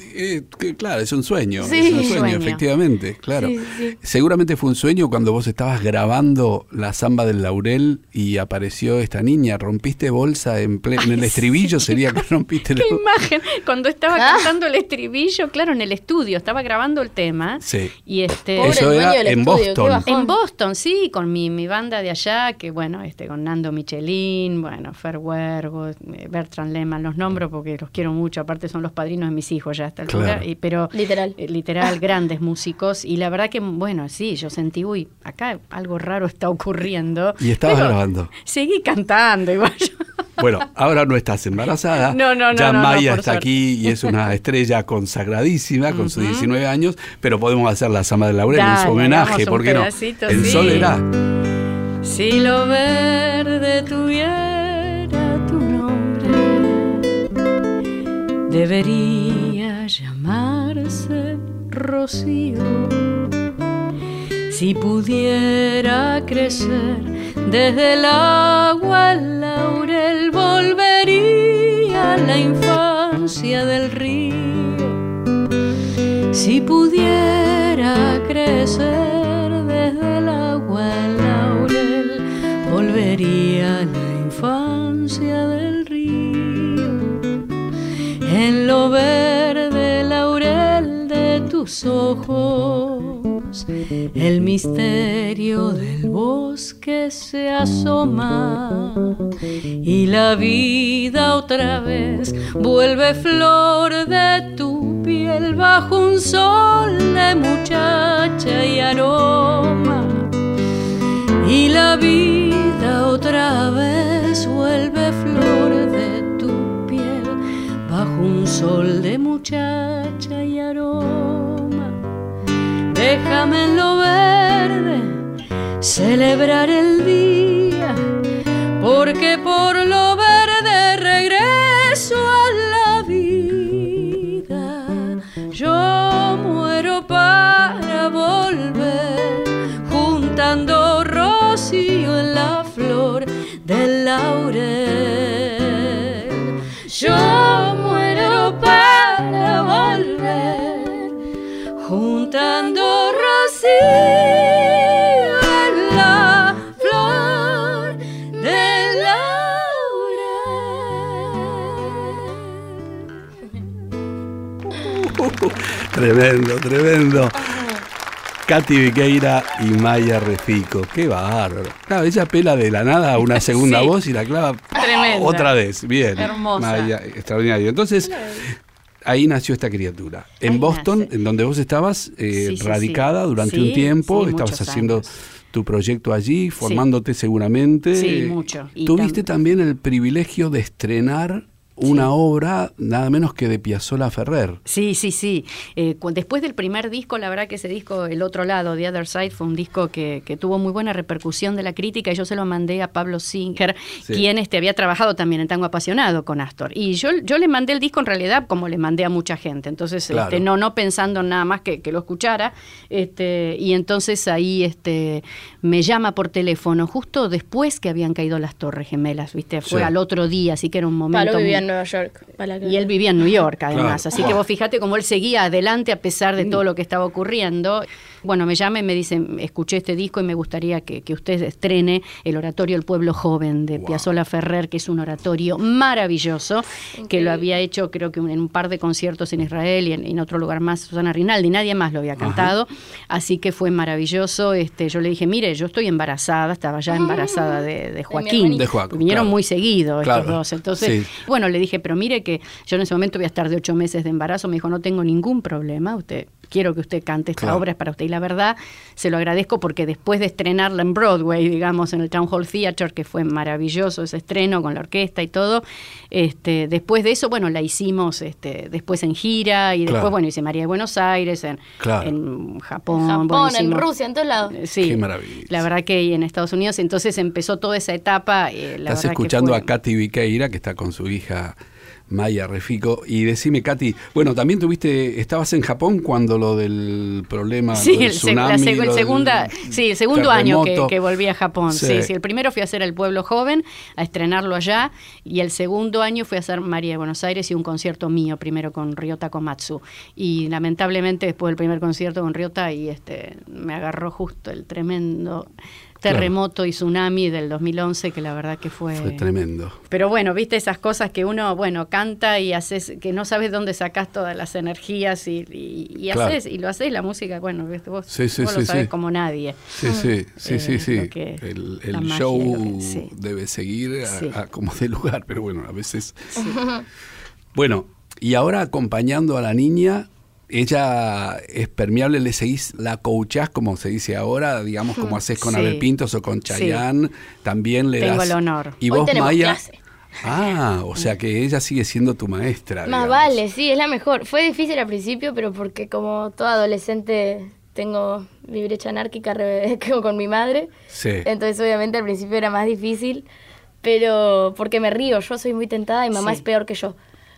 Eh, que- claro, es un sueño. Sí. Es un sueño, Sueño. efectivamente, claro. Sí, sí, sí. Seguramente fue un sueño cuando vos estabas grabando la samba del laurel y apareció esta niña. ¿Rompiste bolsa en, ple- en el estribillo? Sería que *laughs* rompiste la Qué imagen. Cuando estaba Ah. cantando el estribillo, claro, en el estudio, estaba grabando el tema. Sí. Y este. Pobre Eso era en estudio, Boston. En Boston, sí, con mi, mi banda de allá, que bueno, este, con Nando Michelin, bueno, Fer Huergo, eh, Bertrand Lehmann, los nombro porque los quiero mucho, aparte son los padrinos de mis hijos ya a esta altura, Claro. y, pero Literal. eh, literal, grandes músicos, y la verdad que, bueno, sí, yo sentí, uy, acá algo raro está ocurriendo. Y estabas Pero grabando. Seguí cantando, igual yo. *laughs* Bueno, ahora no estás embarazada. No, no, no, Ya no, Maya está suerte. aquí y es una estrella consagradísima con sus 19 años, pero podemos hacer la samba del laurel en su homenaje, ¿por qué no? sí. sol era. Si lo verde tuviera tu nombre, debería llamarse Rocío. Si pudiera crecer desde el agua el laurel, volvería a la infancia del río. Si pudiera crecer desde el agua el laurel, volvería a la infancia del río. En lo verde ojos, el misterio del bosque se asoma y la vida otra vez vuelve flor de tu piel bajo un sol de muchacha y aroma. Y la vida otra vez vuelve flor de tu piel bajo un sol de muchacha y aroma. Déjame en lo verde celebrar el día, porque por lo Tremendo, tremendo. Katy Viqueira y Maya Refico. Qué bárbaro. Claro, ella pela de la nada una *laughs* segunda Sí. voz y la clava Tremenda. otra vez. Bien. Hermosa. Maya, extraordinario. Entonces, ahí nació esta criatura. En Ahí Boston, nace. en donde vos estabas eh, Sí, sí, radicada durante un tiempo, estabas haciendo años. tu proyecto allí, formándote seguramente. Sí, mucho. Y Tuviste tam- también el privilegio de estrenar una obra nada menos que de Piazzolla Ferrer. Sí, sí, sí. Eh, después del primer disco, la verdad que ese disco, El Otro Lado, The Other Side, fue un disco que, que tuvo muy buena repercusión de la crítica y yo se lo mandé a Pablo Singer, Sí. quien este, había trabajado también en Tango Apasionado con Astor. Y yo, yo le mandé el disco en realidad como le mandé a mucha gente, entonces Claro. este, no, no pensando nada más que, que lo escuchara. Este, y entonces ahí este, me llama por teléfono, justo después que habían caído las Torres Gemelas, ¿viste? Fue Sí. al otro día, así que era un momento... Muy- en Nueva York. para que- Y él vivía en New York, además. Claro. Así que vos fíjate cómo él seguía adelante a pesar de todo lo que estaba ocurriendo. Bueno, me llama y me dice, escuché este disco y me gustaría que, que usted estrene el oratorio El Pueblo Joven de Piazzolla Ferrer, que es un oratorio maravilloso, que lo había hecho creo que en un par de conciertos en Israel y en, en otro lugar más, Susana Rinaldi, nadie más lo había cantado. Así que fue maravilloso. Este, yo le dije, mire, yo estoy embarazada, estaba ya embarazada de, de Joaquín. De Joaco, Vinieron claro. muy seguido estos Claro, dos. Entonces, sí. bueno, le dije, pero mire que yo en ese momento voy a estar de ocho meses de embarazo. Me dijo, no tengo ningún problema. Usted quiero que usted cante esta Claro. obra es para usted. Y la verdad, se lo agradezco porque después de estrenarla en Broadway, digamos, en el Town Hall Theatre, que fue maravilloso ese estreno con la orquesta y todo, este, después de eso, bueno, la hicimos este, después en gira y después, Claro. bueno, hice María de Buenos Aires, en, Claro. en Japón. En Japón, bueno, en Rusia, en todos lados. Eh, Sí, Qué maravilla. la verdad que y en Estados Unidos, entonces empezó toda esa etapa. eh, la Estás que escuchando fue- a Katy Viqueira, que está con su hija Maya Refico. Y decime, Katy, bueno, también tuviste, estabas en Japón cuando lo del problema Sí, lo del el, seg- la tsunami, seg- el lo del segunda, sí, el segundo año que volví a Japón. Sí. Sí. sí, el primero fui a hacer El Pueblo Joven, a estrenarlo allá, y el segundo año fui a hacer María de Buenos Aires y un concierto mío, primero con Ryota Komatsu. Y lamentablemente después del primer concierto con Ryota, y este me agarró justo el tremendo terremoto y tsunami del 2011, que la verdad que fue... Fue tremendo. Pero bueno, viste esas cosas que uno, bueno, canta y haces, que no sabes dónde sacás todas las energías y, y, y Claro. haces, y lo haces la música, bueno, vos, Sí, sí, vos sí, lo sabes como nadie. Sí, sí, sí, Eh, sí, que- El, show que- debe seguir a- Sí. a como de lugar, pero bueno, a veces. Bueno, y ahora acompañando a la niña, ella es permeable, le seguís, la coachás, como se dice ahora, digamos, como haces con Sí. Abel Pintos o con Sí. Chayanne, también le Tengo das. el honor. Y Hoy vos, tenemos Maya. clase. Ah, o sea que ella sigue siendo tu maestra. Más digamos. vale, sí, es la mejor. Fue difícil al principio, pero porque como toda adolescente tengo mi brecha anárquica *laughs* con mi madre. Sí. Entonces obviamente al principio era más difícil, pero porque me río, yo soy muy tentada y mamá Sí. es peor que yo.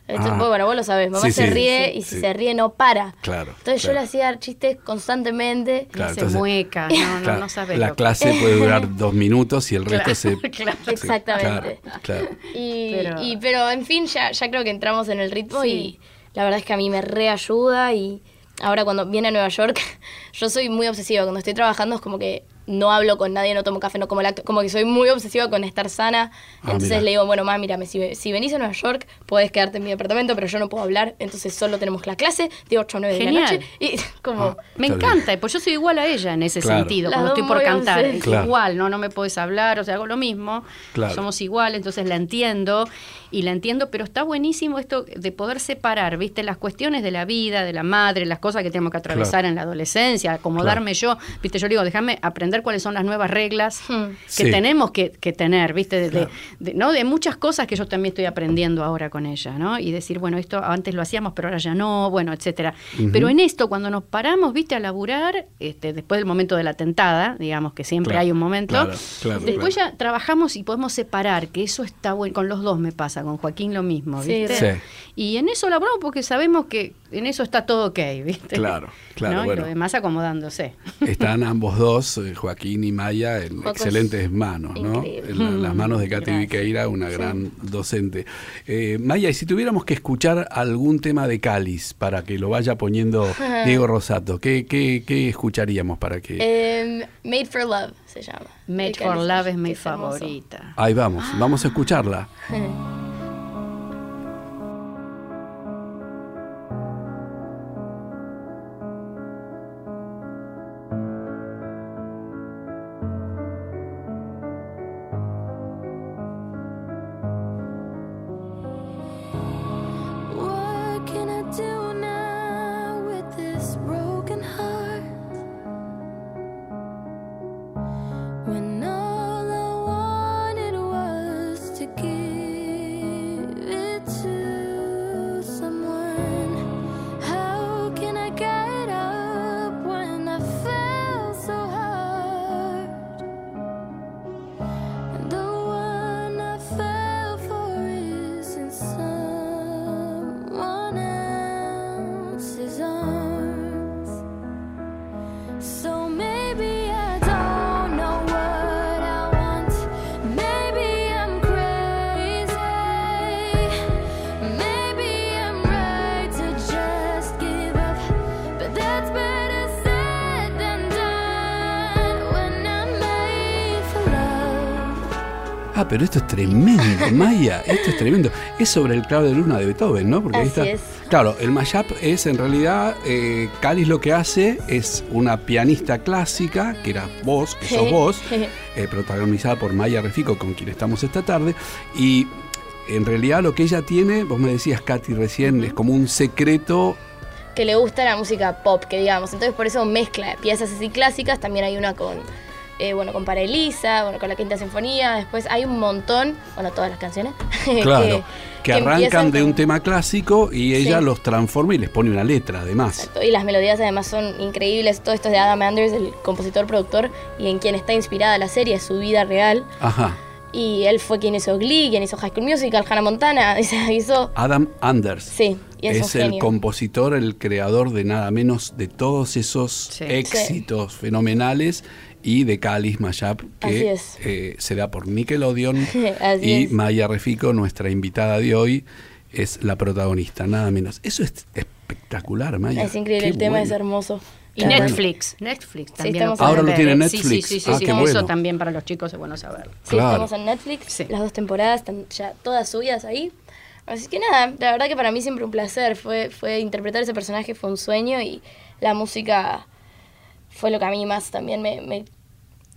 Entonces, Ah. bueno, vos lo sabés, mamá Sí, se sí. ríe Sí, y si sí. se ríe no para. Claro, Entonces claro. yo le hacía chistes constantemente. Claro, se entonces- mueca, no, no, Claro, no sabes la lo que- clase puede durar dos minutos y el resto Claro, se. *laughs* Exactamente. Claro, claro. Y, Pero- y- pero en fin, ya, ya creo que entramos en el ritmo Sí. y la verdad es que a mí me reayuda y ahora cuando viene a Nueva York, *laughs* yo soy muy obsesiva. Cuando estoy trabajando es como que no hablo con nadie, no tomo café, no como lacto, como que soy muy obsesiva con estar sana. Ah, entonces mira. le digo, bueno, mamá, mírame, si, si venís a Nueva York, podés quedarte en mi departamento, pero yo no puedo hablar, entonces solo tenemos la clase de 8 a 9 de la Genial. noche. Y *laughs* como... Ah. Me encanta, pues yo soy igual a ella en ese Claro. sentido, Las cuando estoy por cantar. obses. es Claro. Igual, ¿no? No me puedes hablar, o sea, hago lo mismo. Claro. Somos iguales, entonces la entiendo y la entiendo, pero está buenísimo esto de poder separar, ¿viste? Las cuestiones de la vida, de la madre, las cosas que tenemos que atravesar Claro. en la adolescencia, acomodarme yo, ¿viste? Yo le digo, déjame aprender cuáles son las nuevas reglas Hmm. que Sí. tenemos que, que tener, ¿viste? De, de- Claro. de- ¿no? de muchas cosas que yo también estoy aprendiendo ahora con ella, ¿no? Y decir, bueno, esto antes lo hacíamos, pero ahora ya no, bueno, etcétera. Pero en esto, cuando nos paramos, ¿viste? A laburar, este, después del momento de la tentada, digamos que siempre Claro, hay un momento, claro, claro, después claro. ya trabajamos y podemos separar, que eso está bueno, con los dos me pasa, con Joaquín lo mismo, Sí, ¿viste? Sí. Y en eso laburamos porque sabemos que en eso está todo ok, ¿viste? Claro, claro, ¿No? bueno. Y lo demás acomodándose. Están ambos dos, eh, Joaquín y Maya, en excelentes manos, ¿no? En la- las manos de Katy. Viqueira, una gran docente. Eh, Maya, y si tuviéramos que escuchar algún tema de Cáliz para que lo vaya poniendo *laughs* Diego Rosato, ¿qué, qué, qué escucharíamos para que...? Em, Made for Love se llama. Made for Love es mi favorita. Ahí vamos, vamos a escucharla. *laughs* pero esto es tremendo, *laughs* Maya, esto es tremendo. Es sobre el clave de luna de Beethoven, ¿no? Porque ahí está. es. Claro, el mashup es en realidad, eh, Cáliz lo que hace es una pianista clásica, que era vos, que sos vos, *laughs* eh, protagonizada por Maya Refico, con quien estamos esta tarde, y en realidad lo que ella tiene, vos me decías, Katy, recién, es como un secreto. que le gusta la música pop, que digamos. Entonces por eso mezcla piezas así clásicas. También hay una con, eh, bueno, con Para Elisa, bueno, con la Quinta Sinfonía. Después hay un montón, bueno, todas las canciones. *laughs* Claro, que, arrancan de un tema clásico y ella Sí. los transforma y les pone una letra, además. Exacto, Y las melodías además son increíbles. Todo esto es de Adam Anders, el compositor, productor, y en quien está inspirada la serie, es su vida real. Ajá. Y él fue quien hizo Glee, quien hizo High School Musical, Hannah Montana, *laughs* hizo... Adam Anders. Sí, y es, el genio. compositor, el creador de nada menos de todos esos Sí. éxitos fenomenales y de Cáliz Mayap Así que es. eh, se da por Nickelodeon *laughs* Así y es. Maya Refico, nuestra invitada de hoy, es la protagonista, nada menos. Eso es espectacular, Maya. Es increíble, Qué el tema es hermoso. Y bueno. Netflix, Netflix también Ahora lo tiene ¿eh? Netflix. Sí, sí, sí, Ah, sí, qué sí, bueno. eso también para los chicos es bueno saberlo. Sí, Claro. estamos en Netflix, Sí. las dos temporadas están ya todas subidas ahí. Así que nada, la verdad que para mí siempre un placer. Fue, fue interpretar ese personaje, fue un sueño y la música fue lo que a mí más también me, me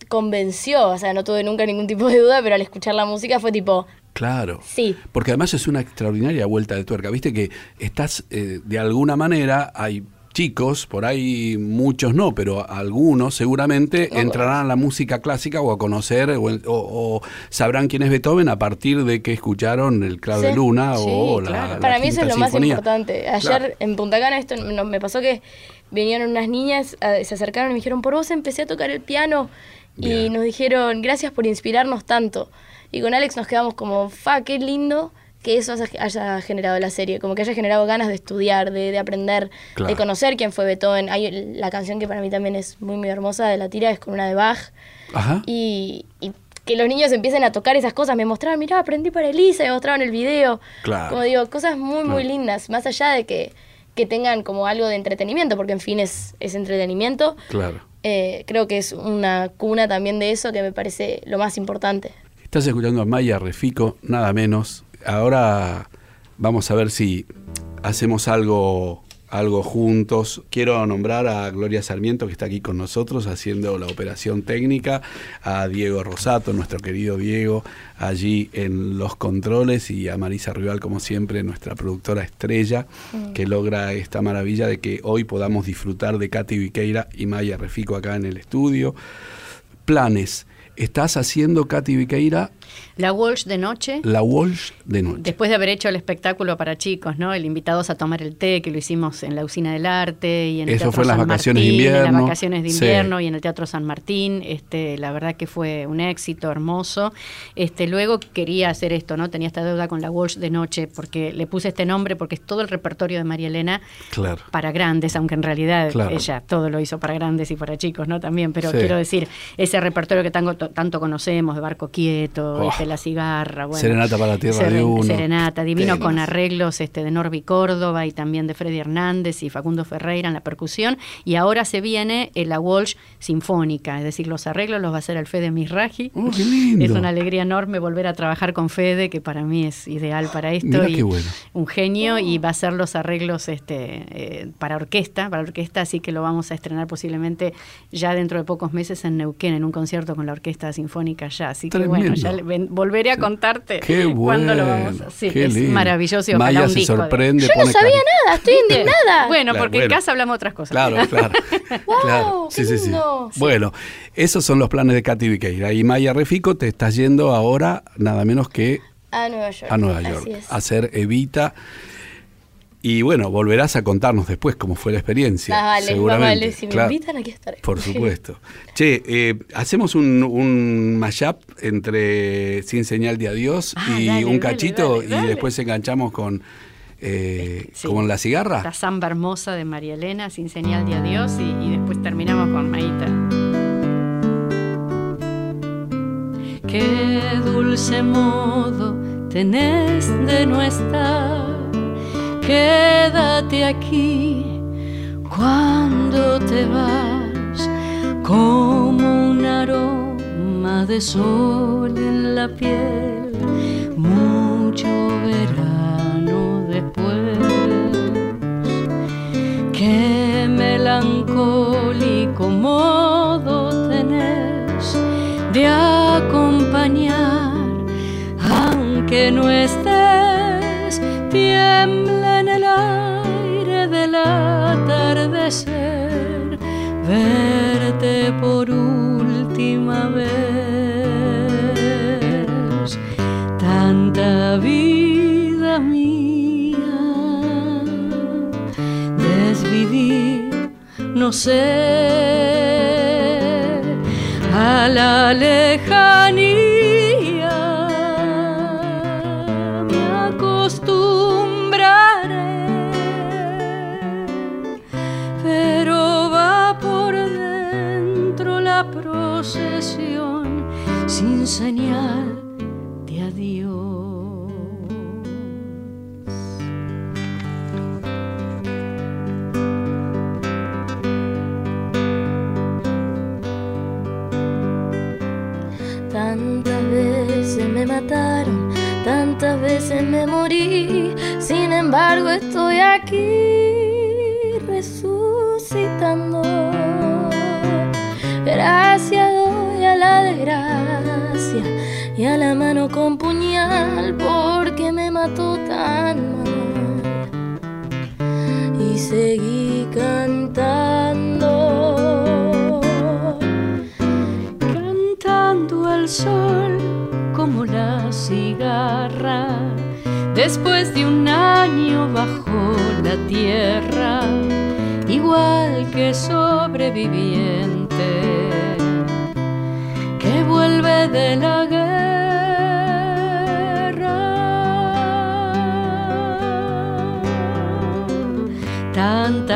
convenció. O sea, no tuve nunca ningún tipo de duda, pero al escuchar la música fue tipo, Claro. sí, Porque además es una extraordinaria vuelta de tuerca. Viste que estás, eh, de alguna manera, hay chicos, por ahí muchos no, pero algunos seguramente entrarán a la música clásica o a conocer o, o- o sabrán quién es Beethoven a partir de que escucharon el clave de Sí. luna Sí, o la, claro. la Para mí eso es lo más importante. Ayer Claro. en Punta Cana esto no- me pasó que vinieron unas niñas, a- se acercaron y me dijeron, por vos empecé a tocar el piano y nos dijeron, gracias por inspirarnos tanto. Y con Alex nos quedamos como, fa, qué lindo que eso haya, haya generado la serie, como que haya generado ganas de estudiar, de, de aprender, Claro. de conocer quién fue Beethoven. Hay la canción que para mí también es muy, muy hermosa de la tira, es con una de Bach Ajá. y, y que los niños empiecen a tocar esas cosas. Me mostraban, mirá, aprendí para Elisa, me mostraban el video. Claro. Como digo, cosas muy, muy Claro. lindas, más allá de que, que tengan como algo de entretenimiento, porque en fin es, es entretenimiento. Claro. Eh, creo que es una cuna también de eso que me parece lo más importante. Estás escuchando a Maya Refico, nada menos. Ahora vamos a ver si hacemos algo, algo juntos. Quiero nombrar a Gloria Sarmiento, que está aquí con nosotros haciendo la operación técnica, a Diego Rosato, nuestro querido Diego, allí en los controles, y a Marisa Rival, como siempre, nuestra productora estrella, que logra esta maravilla de que hoy podamos disfrutar de Katy Viqueira y Maya Refico acá en el estudio. Planes. Estás haciendo, Katy Viqueira, La Walsh de noche. la Walsh de noche. Después de haber hecho el espectáculo para chicos, ¿no? El invitados a tomar el té, que lo hicimos en la usina del arte y en el Eso Teatro fue en las San vacaciones de Martín, En invierno. las vacaciones de Sí. invierno y en el Teatro San Martín. Este, la verdad que fue un éxito hermoso. Este, luego quería hacer esto, ¿no? Tenía esta deuda con la Walsh de noche porque le puse este nombre porque es todo el repertorio de María Elena Claro. para grandes, aunque en realidad Claro. ella todo lo hizo para grandes y para chicos, ¿no? También, pero Sí. quiero decir, ese repertorio que tanto, tanto conocemos, de Barco Quieto, Oh. Este, La Cigarra, bueno, Serenata para la Tierra de Uno. Serenata, divino Temas. con arreglos este, de Norby Córdoba y también de Freddy Hernández y Facundo Ferreira en la percusión. Y ahora se viene eh, la Walsh Sinfónica, es decir, los arreglos los va a hacer el Fede Misraji. Oh, qué lindo. Es una alegría enorme volver a trabajar con Fede, que para mí es ideal para esto. Mirá y qué bueno. Un genio y va a hacer los arreglos este, eh, para orquesta, para orquesta, así que lo vamos a estrenar posiblemente ya dentro de pocos meses en Neuquén, en un concierto con la Orquesta Sinfónica ya. Así que bueno, ya le- ven- volveré a contarte Qué bueno. cuándo lo vamos a hacer. qué es lindo. maravilloso Maya un se disco de- sorprende. Yo no sabía nada, estoy indignada. Bueno, Claro, porque bueno. en casa hablamos otras cosas. Claro, *laughs* claro. Wow, claro. qué lindo. Bueno, esos son los planes de Katy Viqueira. Y Maya Refico te estás yendo ahora nada menos que A Nueva York. a Nueva Así York es. a hacer Evita. Y bueno, volverás a contarnos después cómo fue la experiencia. Vale, seguramente. vale. Si me Claro. invitan, aquí estaré. Por *laughs* supuesto. Che, eh, hacemos un, un mashup entre Sin Señal de Adiós Ah, y dale, un cachito dale, y después enganchamos con eh, Sí. con la La cigarra. samba hermosa de María Elena, sin señal de adiós, y, y después terminamos con Maíta. Qué dulce modo tenés de no estar. Quédate aquí cuando te vas, como un aroma de sol en la piel, mucho verano después. Qué melancólico modo tenés de acompañar, aunque no estés, tiembla del atardecer, verte por última vez, tanta vida mía desvivir, no sé, a la lejanía señal de adiós. Tantas veces me mataron, tantas veces me morí, sin embargo estoy aquí y a la mano con puñal porque me mató tan mal. Y seguí cantando cantando al sol como la cigarra. Después de un año bajo la tierra, igual que sobreviviente que vuelve de la guerra.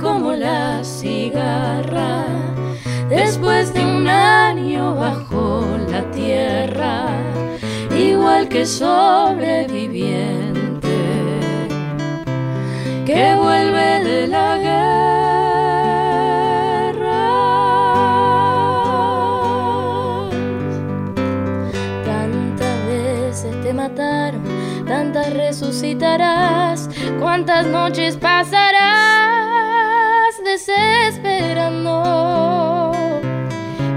como la cigarra. Después de un año bajo la tierra, igual que sobreviviente que vuelve de la guerra. Tantas veces te mataron, tantas resucitarás, cuántas noches pasarás desesperando.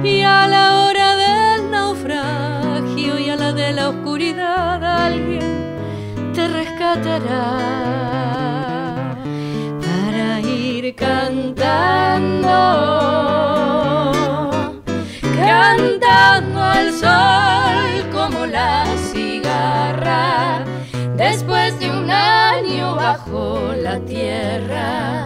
Y a la hora del naufragio y a la de la oscuridad alguien te rescatará para ir cantando, cantando al sol como la cigarra. Después de un año bajo la tierra,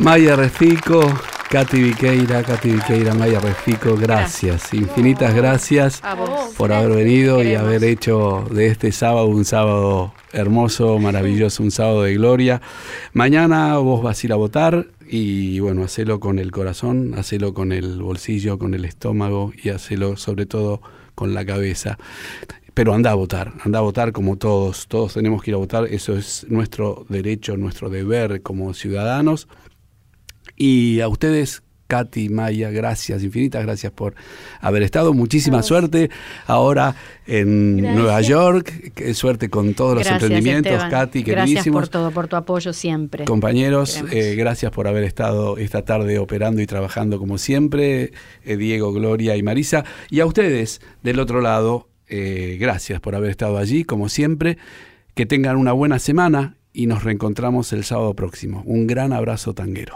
Maya Refico, Katy Viqueira, Katy Viqueira, Maya Refico, gracias, infinitas gracias por haber venido y haber hecho de este sábado un sábado hermoso, maravilloso, un sábado de gloria. Mañana vos vas a ir a votar y bueno, hacelo con el corazón, hacelo con el bolsillo, con el estómago y hacelo sobre todo con la cabeza. Pero anda a votar, anda a votar como todos, todos tenemos que ir a votar, eso es nuestro derecho, nuestro deber como ciudadanos. Y a ustedes Katy, Maya, gracias, infinitas gracias por haber estado. Muchísima suerte ahora en Gracias. Nueva York. Qué suerte con todos los Gracias, emprendimientos, Esteban. Katy, Gracias queridísimos. por todo, por tu apoyo siempre. Compañeros, eh, gracias por haber estado esta tarde operando y trabajando como siempre, eh, Diego, Gloria y Marisa. Y a ustedes del otro lado, eh, gracias por haber estado allí, como siempre. Que tengan una buena semana y nos reencontramos el sábado próximo. Un gran abrazo tanguero.